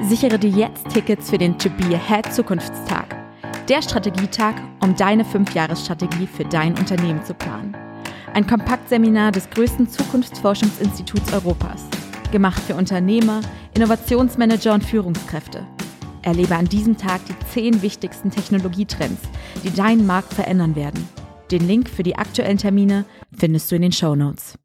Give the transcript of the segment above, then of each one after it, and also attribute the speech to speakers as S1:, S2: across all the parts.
S1: Sichere dir jetzt Tickets für den To Be Ahead Zukunftstag. Der Strategietag, um deine 5-Jahres-Strategie für dein Unternehmen zu planen. Ein Kompaktseminar des größten Zukunftsforschungsinstituts Europas. Gemacht für Unternehmer, Innovationsmanager und Führungskräfte. Erlebe an diesem Tag die 10 wichtigsten Technologietrends, die deinen Markt verändern werden. Den Link für die aktuellen Termine findest du in den Show Notes.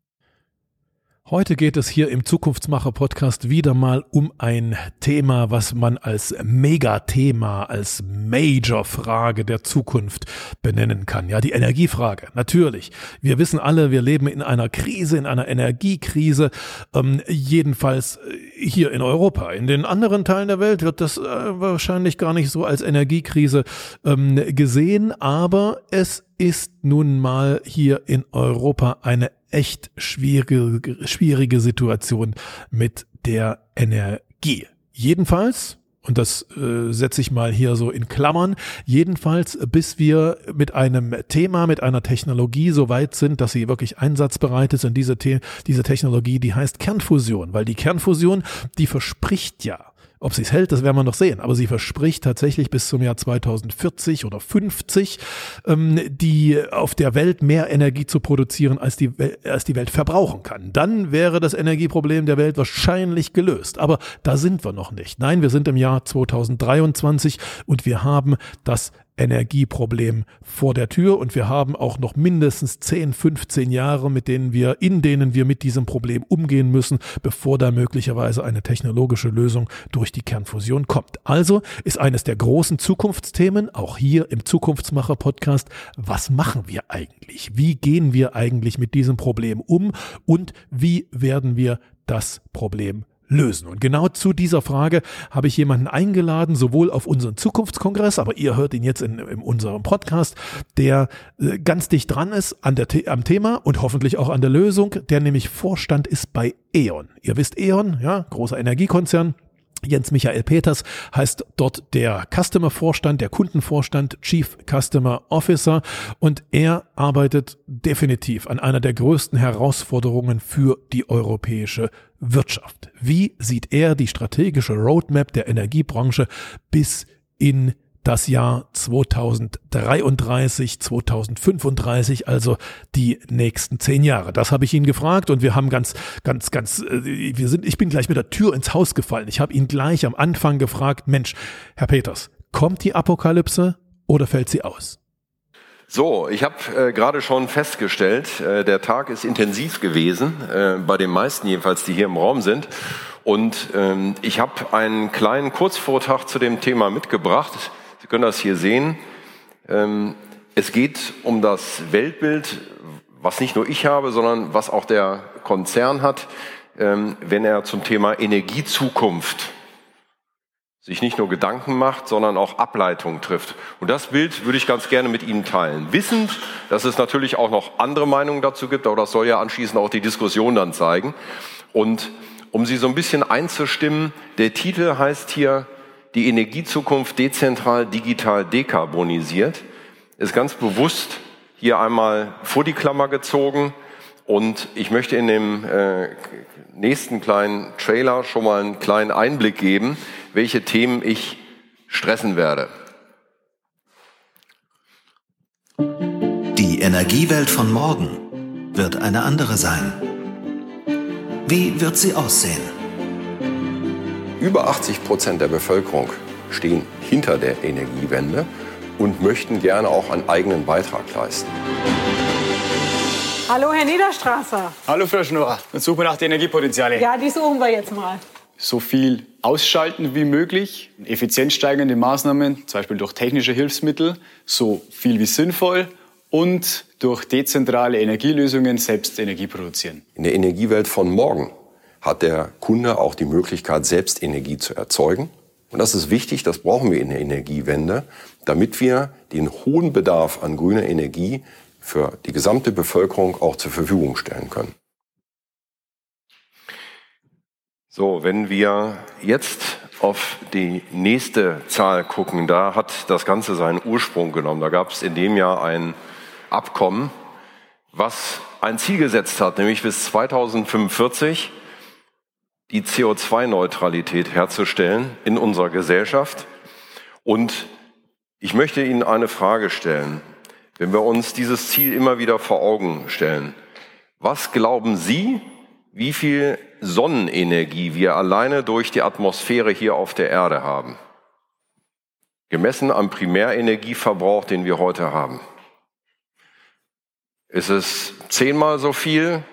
S2: Heute geht es hier im Zukunftsmacher Podcast wieder mal um ein Thema, was man als Megathema, als Major-Frage der Zukunft benennen kann. Ja, die Energiefrage. Natürlich. Wir wissen alle, wir leben in einer Krise, in einer Energiekrise. Ähm, jedenfalls äh, hier in Europa. In den anderen Teilen der Welt wird das äh, wahrscheinlich gar nicht so als Energiekrise ähm, gesehen, aber es ist nun mal hier in Europa eine echt schwierige, schwierige Situation mit der Energie. Jedenfalls, und das äh, setze ich mal hier so in Klammern, jedenfalls bis wir mit einem Thema, mit einer Technologie so weit sind, dass sie wirklich einsatzbereit ist und diese, The diese Technologie, die heißt Kernfusion, weil die Kernfusion, die verspricht ja, ob sie es hält, das werden wir noch sehen. Aber sie verspricht tatsächlich bis zum Jahr 2040 oder 50 ähm, die auf der Welt mehr Energie zu produzieren, als die, als die Welt verbrauchen kann. Dann wäre das Energieproblem der Welt wahrscheinlich gelöst. Aber da sind wir noch nicht. Nein, wir sind im Jahr 2023 und wir haben das Energieproblem vor der Tür und wir haben auch noch mindestens 10, 15 Jahre, mit denen wir, in denen wir mit diesem Problem umgehen müssen, bevor da möglicherweise eine technologische Lösung durch die Kernfusion kommt. Also ist eines der großen Zukunftsthemen, auch hier im Zukunftsmacher Podcast, was machen wir eigentlich? Wie gehen wir eigentlich mit diesem Problem um und wie werden wir das Problem lösen? Und genau zu dieser Frage habe ich jemanden eingeladen, sowohl auf unseren Zukunftskongress, aber ihr hört ihn jetzt in, in unserem Podcast, der äh, ganz dicht dran ist an der, am Thema und hoffentlich auch an der Lösung, der nämlich Vorstand ist bei E.ON. Ihr wisst E.ON, ja, großer Energiekonzern. Jens Michael Peters heißt dort der Customer-Vorstand, der Kundenvorstand, Chief Customer Officer und er arbeitet definitiv an einer der größten Herausforderungen für die europäische Wirtschaft. Wie sieht er die strategische Roadmap der Energiebranche bis in das Jahr 2033, 2035, also die nächsten zehn Jahre. Das habe ich ihn gefragt und wir haben ganz, ganz, ganz, äh, wir sind, ich bin gleich mit der Tür ins Haus gefallen. Ich habe ihn gleich am Anfang gefragt, Mensch, Herr Peters, kommt die Apokalypse oder fällt sie aus?
S3: So, ich habe äh, gerade schon festgestellt, äh, der Tag ist intensiv gewesen, äh, bei den meisten jedenfalls, die hier im Raum sind. Und ähm, ich habe einen kleinen Kurzvortrag zu dem Thema mitgebracht. Sie können das hier sehen. Ähm, es geht um das Weltbild, was nicht nur ich habe, sondern was auch der Konzern hat, ähm, wenn er zum Thema Energiezukunft sich nicht nur Gedanken macht, sondern auch Ableitungen trifft. Und das Bild würde ich ganz gerne mit Ihnen teilen. Wissend, dass es natürlich auch noch andere Meinungen dazu gibt, aber das soll ja anschließend auch die Diskussion dann zeigen. Und um Sie so ein bisschen einzustimmen, der Titel heißt hier die Energiezukunft dezentral, digital, dekarbonisiert, ist ganz bewusst hier einmal vor die Klammer gezogen. Und ich möchte in dem äh, nächsten kleinen Trailer schon mal einen kleinen Einblick geben, welche Themen ich stressen werde.
S4: Die Energiewelt von morgen wird eine andere sein. Wie wird sie aussehen?
S3: Über 80 Prozent der Bevölkerung stehen hinter der Energiewende und möchten gerne auch einen eigenen Beitrag leisten.
S5: Hallo, Herr Niederstrasser.
S6: Hallo, Frau Schnurrer. Dann suchen wir nach den Energiepotenzialen.
S5: Ja, die suchen wir jetzt mal.
S6: So viel ausschalten wie möglich, effizienzsteigernde Maßnahmen, zum Beispiel durch technische Hilfsmittel, so viel wie sinnvoll und durch dezentrale Energielösungen selbst Energie produzieren.
S3: In der Energiewelt von morgen hat der Kunde auch die Möglichkeit, selbst Energie zu erzeugen. Und das ist wichtig, das brauchen wir in der Energiewende, damit wir den hohen Bedarf an grüner Energie für die gesamte Bevölkerung auch zur Verfügung stellen können. So, wenn wir jetzt auf die nächste Zahl gucken, da hat das Ganze seinen Ursprung genommen. Da gab es in dem Jahr ein Abkommen, was ein Ziel gesetzt hat, nämlich bis 2045 die CO2-Neutralität herzustellen in unserer Gesellschaft. Und ich möchte Ihnen eine Frage stellen. Wenn wir uns dieses Ziel immer wieder vor Augen stellen, was glauben Sie, wie viel Sonnenenergie wir alleine durch die Atmosphäre hier auf der Erde haben? Gemessen am Primärenergieverbrauch, den wir heute haben. Ist es zehnmal so viel,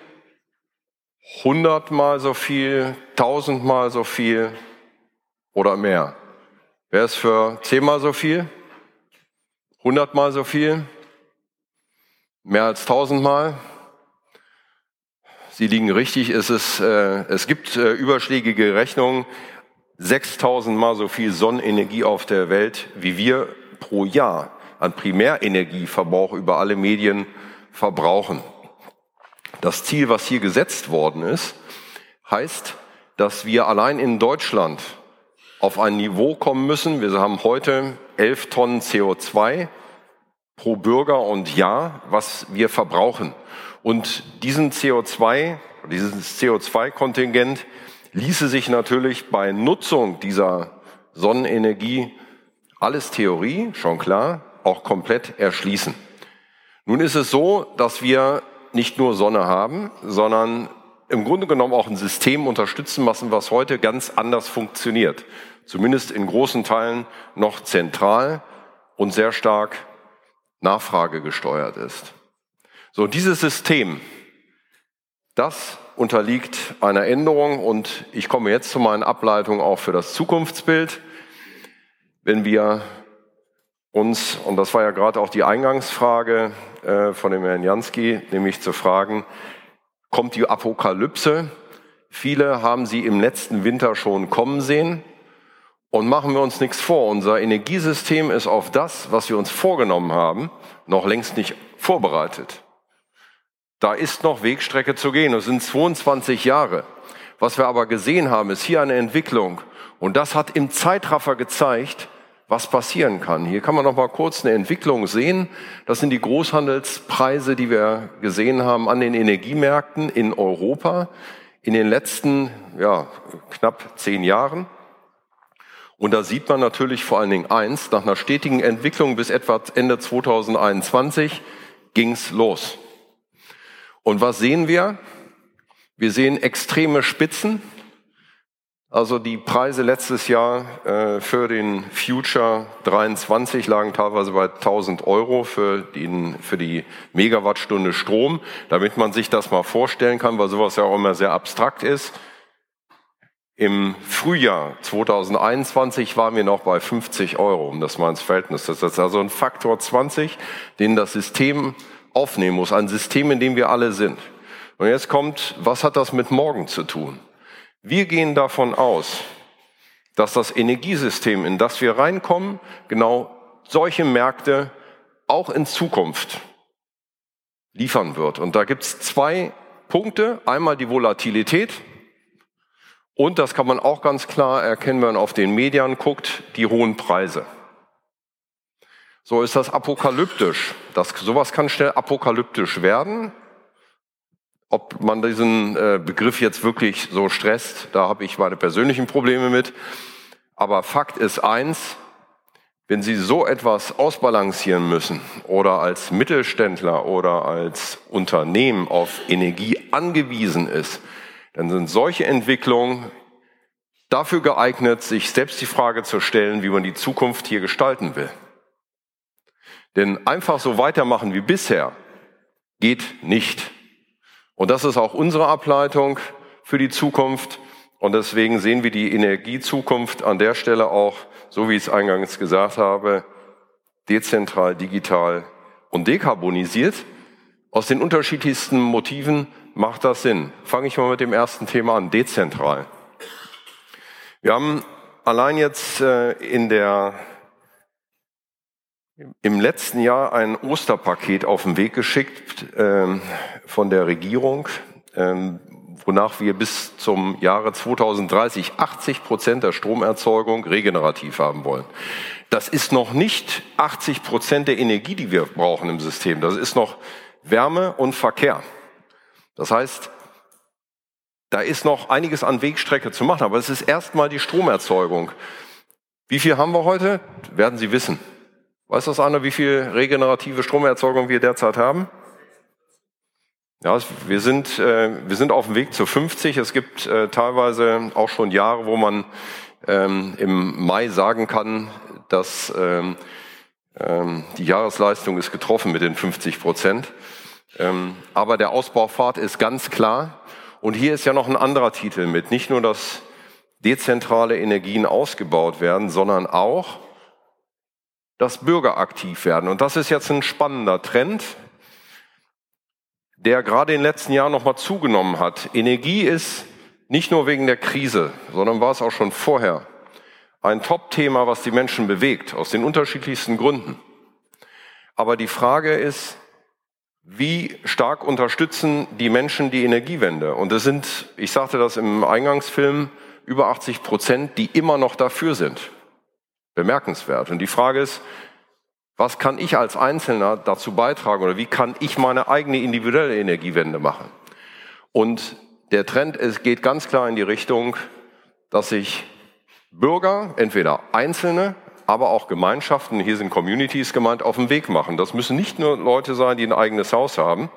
S3: hundertmal so viel, tausendmal so viel oder mehr? Wer ist für zehnmal so viel? Hundertmal so viel? Mehr als tausendmal? Sie liegen richtig. Es, ist, äh, es gibt äh, überschlägige Rechnungen. 6000 mal so viel Sonnenenergie auf der Welt, wie wir pro Jahr an Primärenergieverbrauch über alle Medien verbrauchen. Das Ziel, was hier gesetzt worden ist, heißt, dass wir allein in Deutschland auf ein Niveau kommen müssen. Wir haben heute 11 Tonnen CO2 pro Bürger und Jahr, was wir verbrauchen. Und diesen CO2, dieses CO2-Kontingent ließe sich natürlich bei Nutzung dieser Sonnenenergie, alles Theorie, schon klar, auch komplett erschließen. Nun ist es so, dass wir nicht nur Sonne haben, sondern im Grunde genommen auch ein System unterstützen müssen, was heute ganz anders funktioniert. Zumindest in großen Teilen noch zentral und sehr stark nachfragegesteuert ist. So, dieses System, das unterliegt einer Änderung und ich komme jetzt zu meinen Ableitungen auch für das Zukunftsbild. Wenn wir uns, und das war ja gerade auch die Eingangsfrage äh, von dem Herrn Jansky, nämlich zu fragen, kommt die Apokalypse? Viele haben sie im letzten Winter schon kommen sehen. Und machen wir uns nichts vor, unser Energiesystem ist auf das, was wir uns vorgenommen haben, noch längst nicht vorbereitet. Da ist noch Wegstrecke zu gehen. Es sind 22 Jahre. Was wir aber gesehen haben, ist hier eine Entwicklung. Und das hat im Zeitraffer gezeigt, was passieren kann. Hier kann man noch mal kurz eine Entwicklung sehen. Das sind die Großhandelspreise, die wir gesehen haben an den Energiemärkten in Europa in den letzten ja, knapp zehn Jahren. Und da sieht man natürlich vor allen Dingen eins, nach einer stetigen Entwicklung bis etwa Ende 2021 ging's los. Und was sehen wir? Wir sehen extreme Spitzen. Also die Preise letztes Jahr äh, für den Future 23 lagen teilweise bei 1000 Euro für, den, für die Megawattstunde Strom, damit man sich das mal vorstellen kann, weil sowas ja auch immer sehr abstrakt ist. Im Frühjahr 2021 waren wir noch bei 50 Euro, um das mal ins Verhältnis. Das ist also ein Faktor 20, den das System aufnehmen muss, ein System, in dem wir alle sind. Und jetzt kommt, was hat das mit morgen zu tun? Wir gehen davon aus, dass das Energiesystem, in das wir reinkommen, genau solche Märkte auch in Zukunft liefern wird. Und da gibt es zwei Punkte. Einmal die Volatilität. Und das kann man auch ganz klar erkennen, wenn man auf den Medien guckt, die hohen Preise. So ist das apokalyptisch. Das, sowas kann schnell apokalyptisch werden. Ob man diesen äh, Begriff jetzt wirklich so stresst, da habe ich meine persönlichen Probleme mit. Aber Fakt ist eins, wenn Sie so etwas ausbalancieren müssen oder als Mittelständler oder als Unternehmen auf Energie angewiesen ist, dann sind solche Entwicklungen dafür geeignet, sich selbst die Frage zu stellen, wie man die Zukunft hier gestalten will. Denn einfach so weitermachen wie bisher geht nicht. Und das ist auch unsere Ableitung für die Zukunft. Und deswegen sehen wir die Energiezukunft an der Stelle auch, so wie ich es eingangs gesagt habe, dezentral, digital und dekarbonisiert. Aus den unterschiedlichsten Motiven macht das Sinn. Fange ich mal mit dem ersten Thema an, dezentral. Wir haben allein jetzt äh, in der im letzten Jahr ein Osterpaket auf den Weg geschickt ähm, von der Regierung, ähm, wonach wir bis zum Jahre 2030 80 Prozent der Stromerzeugung regenerativ haben wollen. Das ist noch nicht 80 Prozent der Energie, die wir brauchen im System. Das ist noch Wärme und Verkehr. Das heißt, Da ist noch einiges an Wegstrecke zu machen, aber es ist erstmal die Stromerzeugung. Wie viel haben wir heute? Werden Sie wissen. Weiß das einer, wie viel regenerative Stromerzeugung wir derzeit haben? Ja, wir sind, äh, wir sind auf dem Weg zu 50. Es gibt äh, teilweise auch schon Jahre, wo man ähm, im Mai sagen kann, dass ähm, ähm, die Jahresleistung ist getroffen mit den 50 Prozent. Ähm, aber der Ausbaufahrt ist ganz klar. Und hier ist ja noch ein anderer Titel mit. Nicht nur, dass dezentrale Energien ausgebaut werden, sondern auch, dass Bürger aktiv werden. Und das ist jetzt ein spannender Trend der gerade in den letzten Jahren nochmal zugenommen hat. Energie ist nicht nur wegen der Krise, sondern war es auch schon vorher ein Top-Thema, was die Menschen bewegt, aus den unterschiedlichsten Gründen. Aber die Frage ist, wie stark unterstützen die Menschen die Energiewende? Und es sind, ich sagte das im Eingangsfilm, über 80 Prozent, die immer noch dafür sind. Bemerkenswert. Und die Frage ist, was kann ich als Einzelner dazu beitragen oder wie kann ich meine eigene individuelle Energiewende machen? Und der Trend ist, geht ganz klar in die Richtung, dass sich Bürger, entweder Einzelne, aber auch Gemeinschaften, hier sind Communities gemeint, auf den Weg machen. Das müssen nicht nur Leute sein, die ein eigenes Haus haben.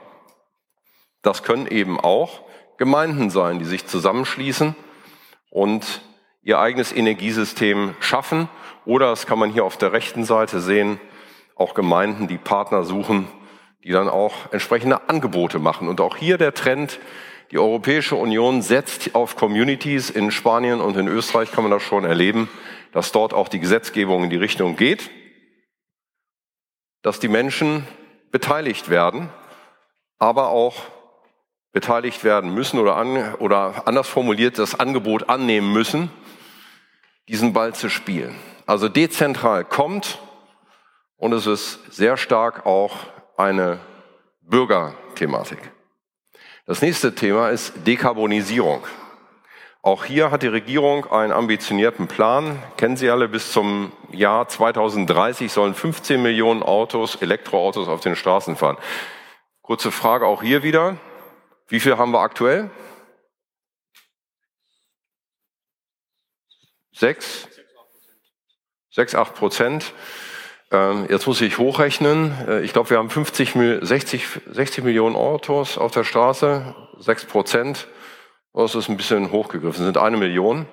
S3: Das können eben auch Gemeinden sein, die sich zusammenschließen und ihr eigenes Energiesystem schaffen. Oder, das kann man hier auf der rechten Seite sehen, auch Gemeinden, die Partner suchen, die dann auch entsprechende Angebote machen. Und auch hier der Trend, die Europäische Union setzt auf Communities. In Spanien und in Österreich kann man das schon erleben, dass dort auch die Gesetzgebung in die Richtung geht, dass die Menschen beteiligt werden, aber auch beteiligt werden müssen oder, an, oder anders formuliert das Angebot annehmen müssen, diesen Ball zu spielen. Also dezentral kommt, und es ist sehr stark auch eine Bürgerthematik. Das nächste Thema ist Dekarbonisierung. Auch hier hat die Regierung einen ambitionierten Plan. Kennen Sie alle, bis zum Jahr 2030 sollen 15 Millionen Autos, Elektroautos auf den Straßen fahren. Kurze Frage auch hier wieder. Wie viel haben wir aktuell? Sechs? Sechs, acht Prozent. Ähm, jetzt muss ich hochrechnen. Äh, ich glaube, wir haben 50, 60, 60 Millionen Autos auf der Straße, 6 Prozent. Das ist ein bisschen hochgegriffen, das sind eine Million.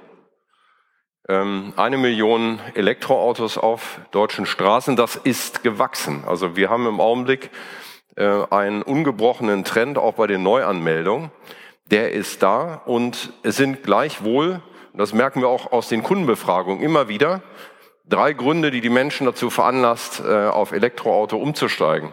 S3: Ähm, eine Million Elektroautos auf deutschen Straßen, das ist gewachsen. Also wir haben im Augenblick äh, einen ungebrochenen Trend auch bei den Neuanmeldungen. Der ist da und es sind gleichwohl, das merken wir auch aus den Kundenbefragungen immer wieder, drei Gründe, die die Menschen dazu veranlasst, äh, auf Elektroauto umzusteigen.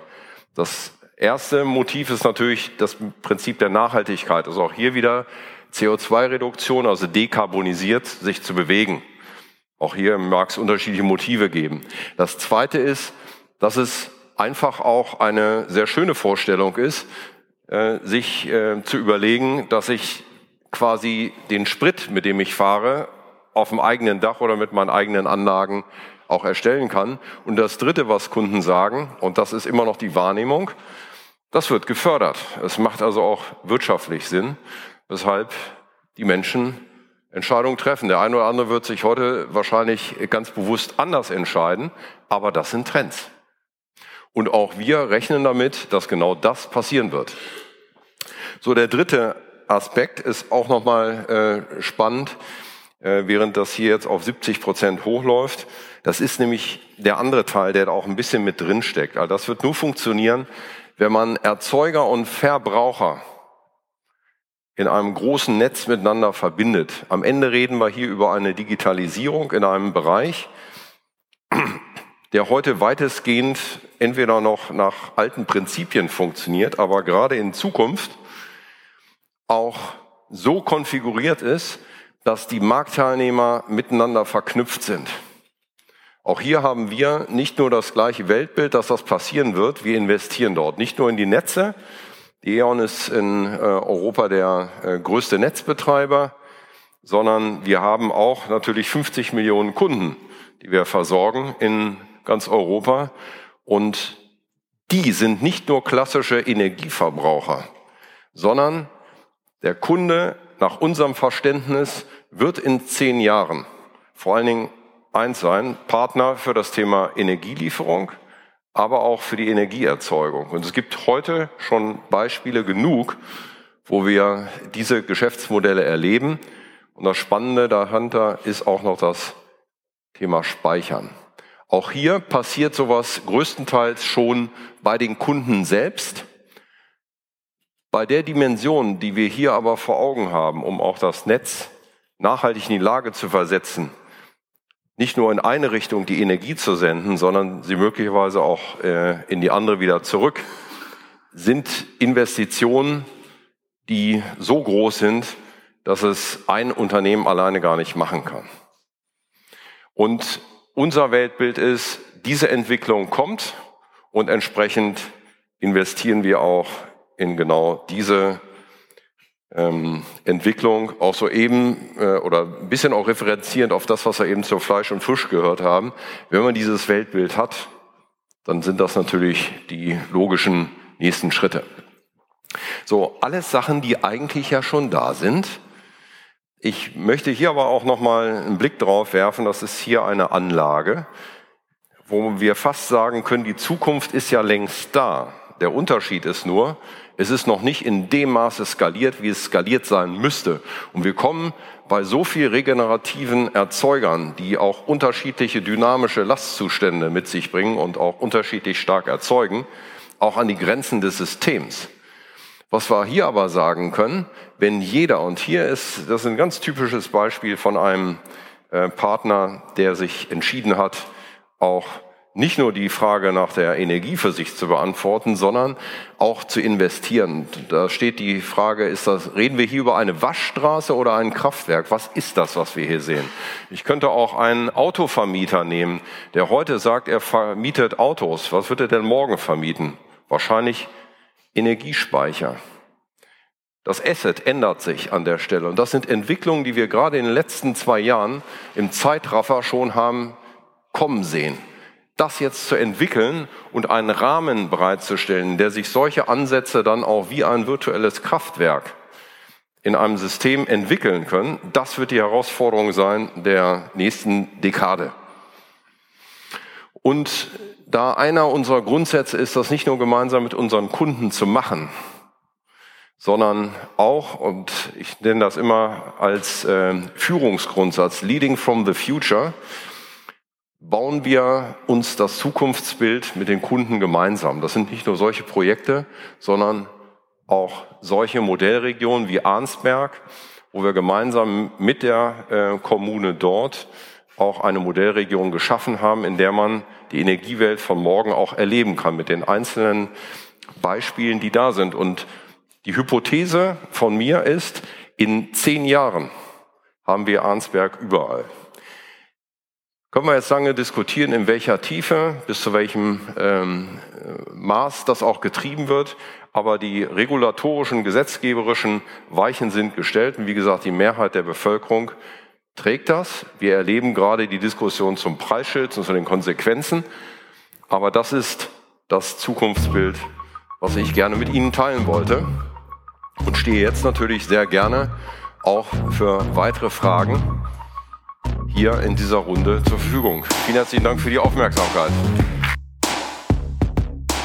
S3: Das erste Motiv ist natürlich das Prinzip der Nachhaltigkeit. Also auch hier wieder CO2-Reduktion, also dekarbonisiert, sich zu bewegen. Auch hier mag es unterschiedliche Motive geben. Das zweite ist, dass es einfach auch eine sehr schöne Vorstellung ist, äh, sich äh, zu überlegen, dass ich quasi den Sprit, mit dem ich fahre, auf dem eigenen Dach oder mit meinen eigenen Anlagen auch erstellen kann. Und das Dritte, was Kunden sagen, und das ist immer noch die Wahrnehmung, das wird gefördert. Es macht also auch wirtschaftlich Sinn, weshalb die Menschen Entscheidungen treffen. Der eine oder andere wird sich heute wahrscheinlich ganz bewusst anders entscheiden, aber das sind Trends. Und auch wir rechnen damit, dass genau das passieren wird. So, der dritte Aspekt ist auch nochmal äh, spannend. Äh, während das hier jetzt auf 70 Prozent hochläuft. Das ist nämlich der andere Teil, der da auch ein bisschen mit drin steckt. Also das wird nur funktionieren, wenn man Erzeuger und Verbraucher in einem großen Netz miteinander verbindet. Am Ende reden wir hier über eine Digitalisierung in einem Bereich, der heute weitestgehend entweder noch nach alten Prinzipien funktioniert, aber gerade in Zukunft auch so konfiguriert ist, dass die Marktteilnehmer miteinander verknüpft sind. Auch hier haben wir nicht nur das gleiche Weltbild, dass das passieren wird, wir investieren dort nicht nur in die Netze. Die E.ON ist in äh, Europa der äh, größte Netzbetreiber, sondern wir haben auch natürlich 50 Millionen Kunden, die wir versorgen in ganz Europa. Und die sind nicht nur klassische Energieverbraucher, sondern der Kunde nach unserem Verständnis wird in zehn Jahren vor allen Dingen eins sein, Partner für das Thema Energielieferung, aber auch für die Energieerzeugung. Und es gibt heute schon Beispiele genug, wo wir diese Geschäftsmodelle erleben. Und das Spannende dahinter ist auch noch das Thema Speichern. Auch hier passiert sowas größtenteils schon bei den Kunden selbst. Bei der Dimension, die wir hier aber vor Augen haben, um auch das Netz nachhaltig in die Lage zu versetzen, nicht nur in eine Richtung die Energie zu senden, sondern sie möglicherweise auch äh, in die andere wieder zurück, sind Investitionen, die so groß sind, dass es ein Unternehmen alleine gar nicht machen kann. Und unser Weltbild ist, diese Entwicklung kommt und entsprechend investieren wir auch in genau diese ähm, Entwicklung, auch so eben äh, oder ein bisschen auch referenzierend auf das, was wir eben zur Fleisch und Fisch gehört haben. Wenn man dieses Weltbild hat, dann sind das natürlich die logischen nächsten Schritte. So, alles Sachen, die eigentlich ja schon da sind. Ich möchte hier aber auch nochmal einen Blick drauf werfen. Das ist hier eine Anlage, wo wir fast sagen können, die Zukunft ist ja längst da. Der Unterschied ist nur, es ist noch nicht in dem Maße skaliert, wie es skaliert sein müsste. Und wir kommen bei so viel regenerativen Erzeugern, die auch unterschiedliche dynamische Lastzustände mit sich bringen und auch unterschiedlich stark erzeugen, auch an die Grenzen des Systems. Was wir hier aber sagen können, wenn jeder, und hier ist, das ist ein ganz typisches Beispiel von einem äh, Partner, der sich entschieden hat, auch nicht nur die Frage nach der Energie für sich zu beantworten, sondern auch zu investieren. Da steht die Frage, ist das, reden wir hier über eine Waschstraße oder ein Kraftwerk? Was ist das, was wir hier sehen? Ich könnte auch einen Autovermieter nehmen, der heute sagt, er vermietet Autos. Was wird er denn morgen vermieten? Wahrscheinlich Energiespeicher. Das Asset ändert sich an der Stelle. Und das sind Entwicklungen, die wir gerade in den letzten zwei Jahren im Zeitraffer schon haben kommen sehen das jetzt zu entwickeln und einen Rahmen bereitzustellen, der sich solche Ansätze dann auch wie ein virtuelles Kraftwerk in einem System entwickeln können, das wird die Herausforderung sein der nächsten Dekade. Und da einer unserer Grundsätze ist, das nicht nur gemeinsam mit unseren Kunden zu machen, sondern auch, und ich nenne das immer als äh, Führungsgrundsatz, Leading from the Future, bauen wir uns das Zukunftsbild mit den Kunden gemeinsam. Das sind nicht nur solche Projekte, sondern auch solche Modellregionen wie Arnsberg, wo wir gemeinsam mit der äh, Kommune dort auch eine Modellregion geschaffen haben, in der man die Energiewelt von morgen auch erleben kann mit den einzelnen Beispielen, die da sind. Und die Hypothese von mir ist, in zehn Jahren haben wir Arnsberg überall. Können wir jetzt lange diskutieren, in welcher Tiefe, bis zu welchem ähm, Maß das auch getrieben wird. Aber die regulatorischen, gesetzgeberischen Weichen sind gestellt. Und wie gesagt, die Mehrheit der Bevölkerung trägt das. Wir erleben gerade die Diskussion zum Preisschild und zu den Konsequenzen. Aber das ist das Zukunftsbild, was ich gerne mit Ihnen teilen wollte. Und stehe jetzt natürlich sehr gerne auch für weitere Fragen hier in dieser Runde zur Verfügung. Vielen herzlichen Dank für die Aufmerksamkeit.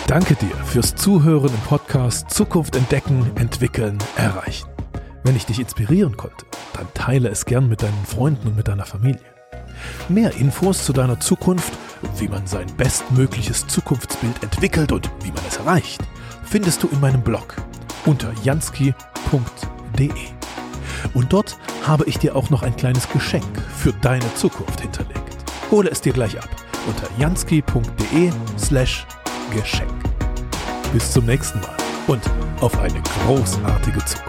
S2: Danke dir fürs Zuhören im Podcast Zukunft entdecken, entwickeln, erreichen. Wenn ich dich inspirieren konnte, dann teile es gern mit deinen Freunden und mit deiner Familie. Mehr Infos zu deiner Zukunft, wie man sein bestmögliches Zukunftsbild entwickelt und wie man es erreicht, findest du in meinem Blog unter jansky.de. Und dort habe ich dir auch noch ein kleines Geschenk für deine Zukunft hinterlegt. Hole es dir gleich ab unter jansky.de slash Geschenk. Bis zum nächsten Mal und auf eine großartige Zukunft.